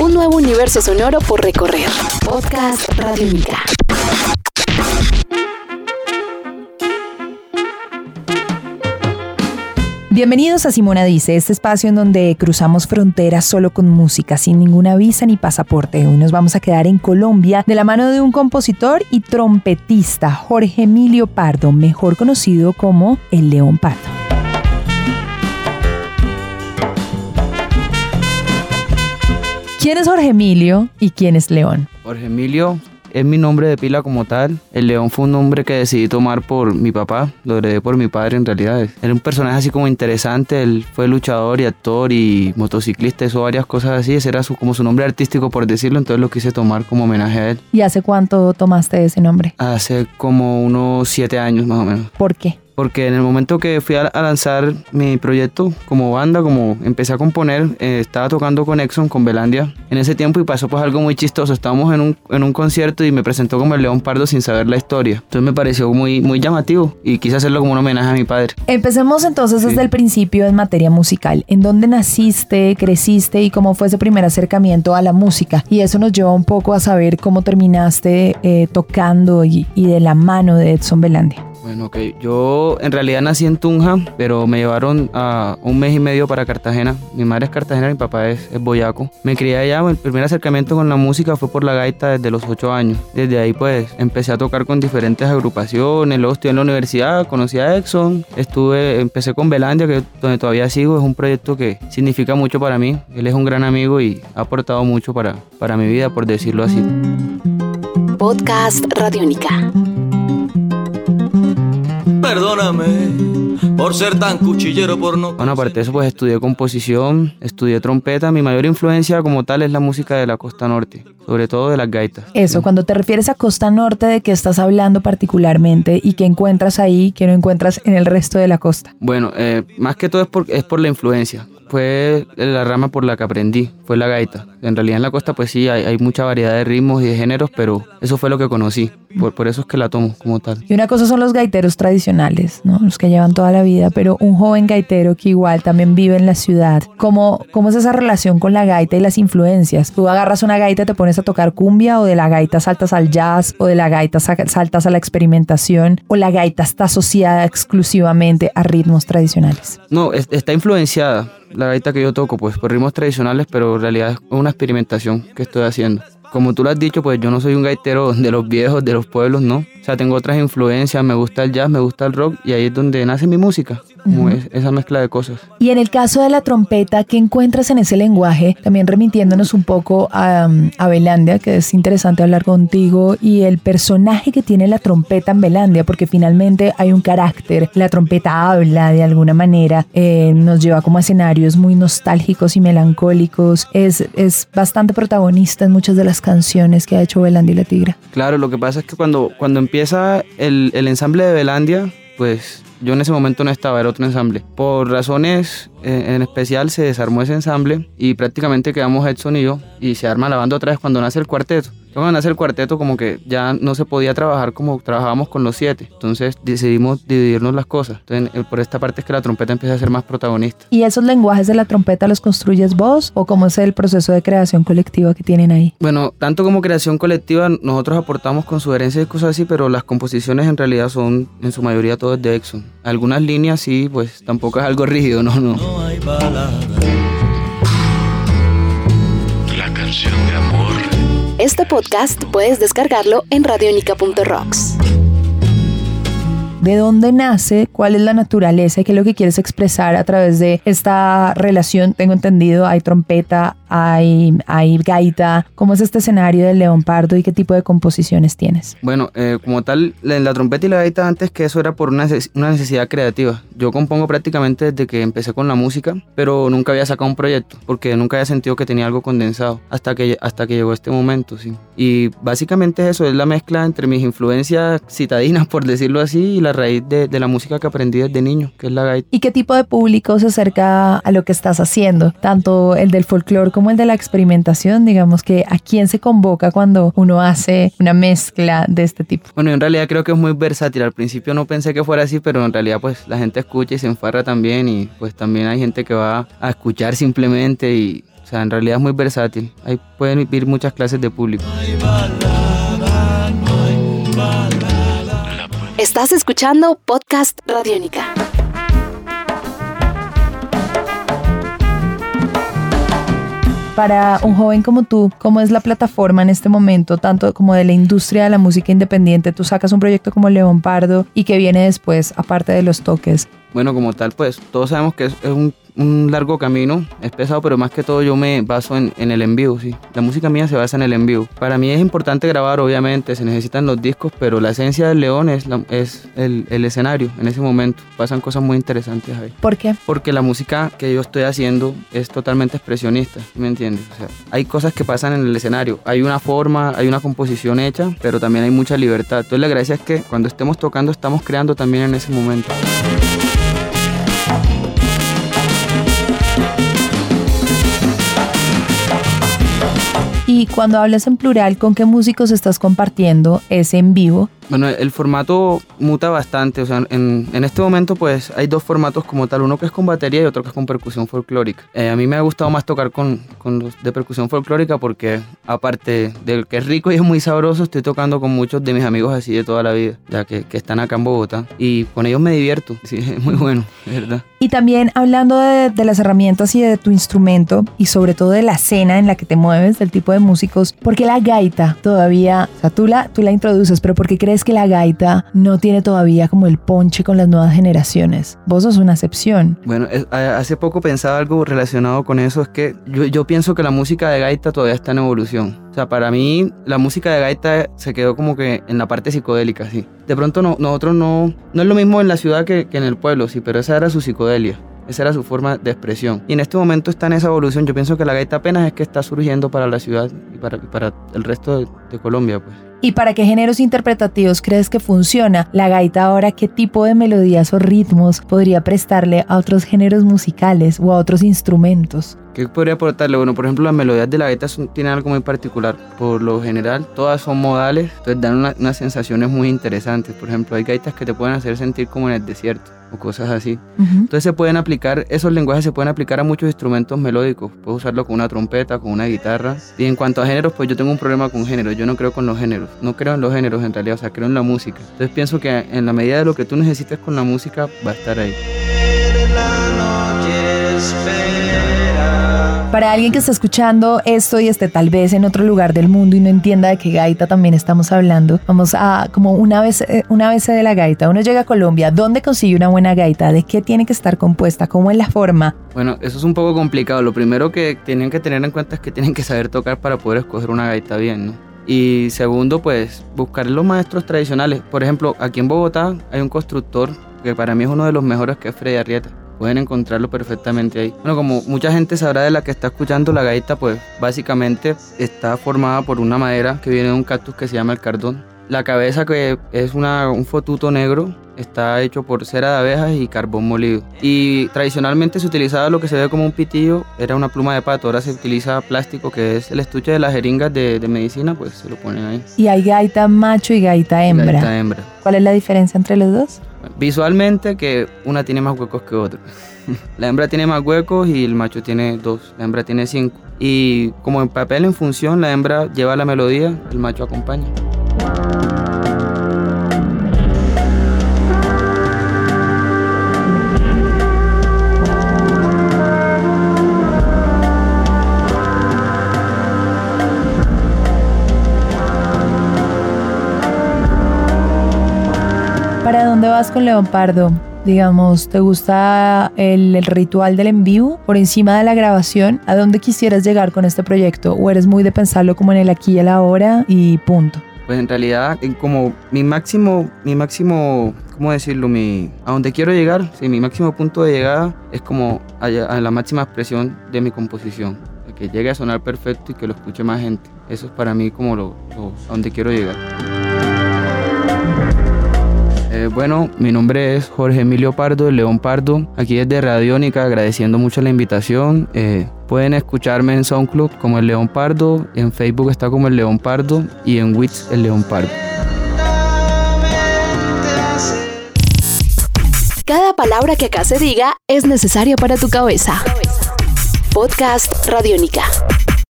Un nuevo universo sonoro por recorrer. Podcast Radiónica. Bienvenidos a Simona Dice, este espacio en donde cruzamos fronteras solo con música, sin ninguna visa ni pasaporte. Hoy nos vamos a quedar en Colombia de la mano de un compositor y trompetista, Jorge Emilio Pardo, mejor conocido como El León Pardo. ¿Quién es Jorge Emilio y quién es León? Jorge Emilio es mi nombre de pila como tal. El león fue un nombre que decidí tomar por mi papá, lo heredé por mi padre en realidad. Era un personaje así como interesante, él fue luchador y actor y motociclista, hizo varias cosas así, ese era su, como su nombre artístico por decirlo, entonces lo quise tomar como homenaje a él. ¿Y hace cuánto tomaste ese nombre? Hace como unos siete años más o menos. ¿Por qué? Porque en el momento que fui a, lanzar mi proyecto como banda, como empecé a componer, eh, estaba tocando con Exxon, con Belandia en ese tiempo y pasó pues algo muy chistoso. Estábamos en un, en un concierto y me presentó como el León Pardo sin saber la historia. Entonces me pareció muy, muy llamativo y quise hacerlo como un homenaje a mi padre. Empecemos entonces desde el principio en materia musical. ¿En dónde naciste, creciste y cómo fue ese primer acercamiento a la música? Y eso nos lleva un poco a saber cómo terminaste eh, tocando y, y de la mano de Edson Belandia. Bueno, ok. Yo en realidad nací en Tunja, pero me llevaron a un mes y medio para Cartagena. Mi madre es cartagena, mi papá es, boyaco. Me crié allá, el primer acercamiento con la música fue por la gaita desde los 8 años. Desde ahí pues empecé a tocar con diferentes agrupaciones, luego estudié en la universidad, conocí a Exxon, estuve, empecé con Belandia, que donde todavía sigo, es un proyecto que significa mucho para mí. Él es un gran amigo y ha aportado mucho para, para mi vida, por decirlo así. Podcast Radiónica. Perdóname por ser tan cuchillero, por no. Bueno, aparte de eso, pues estudié composición, estudié trompeta. Mi mayor influencia como tal es la música de la costa norte, sobre todo de las gaitas. Eso, cuando te refieres a costa norte, ¿de qué estás hablando particularmente y qué encuentras ahí que no encuentras en el resto de la costa? Bueno, eh, más que todo es por, es por la influencia fue la rama por la que aprendí, fue la gaita. En realidad en la costa pues sí, hay, hay mucha variedad de ritmos y de géneros, pero eso fue lo que conocí, por, por, eso es que la tomo como tal. Y una cosa son los gaiteros tradicionales, ¿no? los que llevan toda la vida, pero un joven gaitero que igual también vive en la ciudad, ¿cómo, cómo es esa relación con la gaita y las influencias? Tú agarras una gaita y te pones a tocar cumbia o de la gaita saltas al jazz o de la gaita saltas a la experimentación o la gaita está asociada exclusivamente a ritmos tradicionales. No, está influenciada la gaita que yo toco, pues por ritmos tradicionales, pero en realidad es una experimentación que estoy haciendo. Como tú lo has dicho, pues yo no soy un gaitero de los viejos, de los pueblos, no. O sea, tengo otras influencias, me gusta el jazz, me gusta el rock y ahí es donde nace mi música, esa mezcla de cosas. Y en el caso de la trompeta, ¿qué encuentras en ese lenguaje? También remitiéndonos un poco a, a Belandia, que es interesante hablar contigo, y el personaje que tiene la trompeta en Belandia, porque finalmente hay un carácter, la trompeta habla de alguna manera, eh, nos lleva como a escenarios muy nostálgicos y melancólicos, es, es bastante protagonista en muchas de las canciones que ha hecho Belandia y la Tigra. Claro, lo que pasa es que cuando, cuando empieza el, el ensamble de Belandia, pues yo en ese momento no estaba, era otro ensamble. Por razones en especial se desarmó ese ensamble y prácticamente quedamos Edson y yo y se arma la banda otra vez cuando nace el cuarteto. Cuando nace el cuarteto como que ya no se podía trabajar como trabajábamos con los siete. Entonces decidimos dividirnos las cosas. Entonces por esta parte es que la trompeta empieza a ser más protagonista. ¿Y esos lenguajes de la trompeta los construyes vos o cómo es el proceso de creación colectiva que tienen ahí? Bueno, tanto como creación colectiva nosotros aportamos con sugerencias y cosas así, pero las composiciones en realidad son en su mayoría todas de Exxon. Algunas líneas sí, pues tampoco es algo rígido, no, no. No hay balada. La canción de amor. Este podcast puedes descargarlo en radionica.rocks. de dónde nace, cuál es la naturaleza y qué es lo que quieres expresar a través de esta relación. Tengo entendido, hay trompeta, hay, hay gaita. ¿Cómo es este escenario del León Pardo y qué tipo de composiciones tienes? Bueno, eh, como tal, la, la trompeta y la gaita antes que eso era por una, una necesidad creativa. Yo compongo prácticamente desde que empecé con la música, pero nunca había sacado un proyecto, porque nunca había sentido que tenía algo condensado, hasta que, hasta que llegó este momento, sí. Y básicamente eso es la mezcla entre mis influencias citadinas, por decirlo así, y la raíz de, de la música que aprendí desde niño, que es la gaita. ¿Y qué tipo de público se acerca a lo que estás haciendo? Tanto el del folclore como el de la experimentación, digamos que a quién se convoca cuando uno hace una mezcla de este tipo. Bueno, en realidad creo que es muy versátil. Al principio no pensé que fuera así, pero en realidad pues la gente escucha y se enfarra también y pues también hay gente que va a escuchar simplemente y sea, en realidad es muy versátil. Ahí pueden vivir muchas clases de público. Estás escuchando Podcast Radiónica. Para un joven como tú, ¿cómo es la plataforma en este momento, tanto como de la industria de la música independiente? Tú sacas un proyecto como León Pardo y que viene después, aparte de los toques. Bueno, como tal, pues todos sabemos que es, es un un largo camino, es pesado, pero más que todo yo me baso en, en, el envío, sí. La música mía se basa en el envío. Para mí es importante grabar, obviamente, se necesitan los discos, pero la esencia del león es, la, es el, el, escenario en ese momento. Pasan cosas muy interesantes ahí. ¿Por qué? Porque la música que yo estoy haciendo es totalmente expresionista, ¿me entiendes? O sea, hay cosas que pasan en el escenario. Hay una forma, hay una composición hecha, pero también hay mucha libertad. Entonces la gracia es que cuando estemos tocando estamos creando también en ese momento. Cuando hablas en plural, ¿con qué músicos estás compartiendo ese en vivo? Bueno, el formato muta bastante. O sea, en, en, este momento, pues hay dos formatos como tal: uno que es con batería y otro que es con percusión folclórica. Eh, a mí me ha gustado más tocar con, con los de percusión folclórica porque, aparte del que es rico y es muy sabroso, estoy tocando con muchos de mis amigos así de toda la vida, ya que, que están acá en Bogotá. Y con ellos me divierto. Sí, es muy bueno, ¿verdad? Y también hablando de, de las herramientas y de tu instrumento y sobre todo de la escena en la que te mueves, del tipo de músicos, porque la gaita todavía, o sea, tú la, tú la introduces, pero ¿por qué crees que la gaita no tiene todavía como el ponche con las nuevas generaciones? Vos sos una excepción. Bueno, es, hace poco pensaba algo relacionado con eso, es que yo, yo pienso que la música de gaita todavía está en evolución. O sea, para mí la música de gaita se quedó como que en la parte psicodélica, sí. De pronto no, nosotros no, no es lo mismo en la ciudad que, que en el pueblo, sí, pero esa era su psicodelia. Esa era su forma de expresión. Y en este momento está en esa evolución. Yo pienso que la gaita apenas es que está surgiendo para la ciudad y para, para el resto de, de Colombia, pues. ¿Y para qué géneros interpretativos crees que funciona la gaita ahora? ¿Qué tipo de melodías o ritmos podría prestarle a otros géneros musicales o a otros instrumentos? ¿Qué podría aportarle? Bueno, por ejemplo, las melodías de la gaita son, tienen algo muy particular. Por lo general, todas son modales, entonces dan una, unas sensaciones muy interesantes. Por ejemplo, hay gaitas que te pueden hacer sentir como en el desierto o cosas así. Uh -huh. Entonces se pueden aplicar, esos lenguajes se pueden aplicar a muchos instrumentos melódicos. Puedes usarlo con una trompeta, con una guitarra. Y en cuanto a géneros, pues yo tengo un problema con géneros. Yo no creo con los géneros. No creo en los géneros en realidad, o sea, creo en la música. Entonces pienso que en la medida de lo que tú necesites con la música, va a estar ahí. Para alguien que está escuchando esto y esté tal vez en otro lugar del mundo y no entienda de qué gaita también estamos hablando, vamos a como una vez, una vez de la gaita. Uno llega a Colombia, ¿dónde consigue una buena gaita? ¿De qué tiene que estar compuesta? ¿Cómo es la forma? Bueno, eso es un poco complicado. Lo primero que tienen que tener en cuenta es que tienen que saber tocar para poder escoger una gaita bien, ¿no? Y segundo, pues buscar los maestros tradicionales. Por ejemplo, aquí en Bogotá hay un constructor que para mí es uno de los mejores que es Freddy Arrieta pueden encontrarlo perfectamente ahí. Bueno, como mucha gente sabrá de la que está escuchando la gaita, pues básicamente está formada por una madera que viene de un cactus que se llama el cardón. La cabeza que es una, un fotuto negro está hecho por cera de abejas y carbón molido. Y tradicionalmente se utilizaba lo que se ve como un pitillo, era una pluma de pato. Ahora se utiliza plástico, que es el estuche de las jeringas de, de medicina, pues se lo ponen ahí. Y hay gaita macho y gaita hembra. Gaita hembra. ¿Cuál es la diferencia entre los dos? Visualmente que una tiene más huecos que otra. la hembra tiene más huecos y el macho tiene dos. La hembra tiene cinco. Y como en papel en función, la hembra lleva la melodía, el macho acompaña. ¿Para dónde vas con Leopardo? Digamos, ¿te gusta el, el, ritual del en vivo por encima de la grabación? ¿A dónde quisieras llegar con este proyecto? ¿O eres muy de pensarlo como en el aquí y el ahora y punto? Pues en realidad, como mi máximo, mi máximo, ¿cómo decirlo? Mi, a donde quiero llegar, sí, mi máximo punto de llegada es como a, a la máxima expresión de mi composición. Que llegue a sonar perfecto y que lo escuche más gente. Eso es para mí como lo, lo a donde quiero llegar. Eh, bueno, mi nombre es Jorge Emilio Pardo, León Pardo, aquí desde Radiónica, agradeciendo mucho la invitación. Eh, pueden escucharme en SoundCloud como el León Pardo, en Facebook está como el León Pardo y en Wix el León Pardo. Cada palabra que acá se diga es necesaria para tu cabeza. Podcast Radiónica.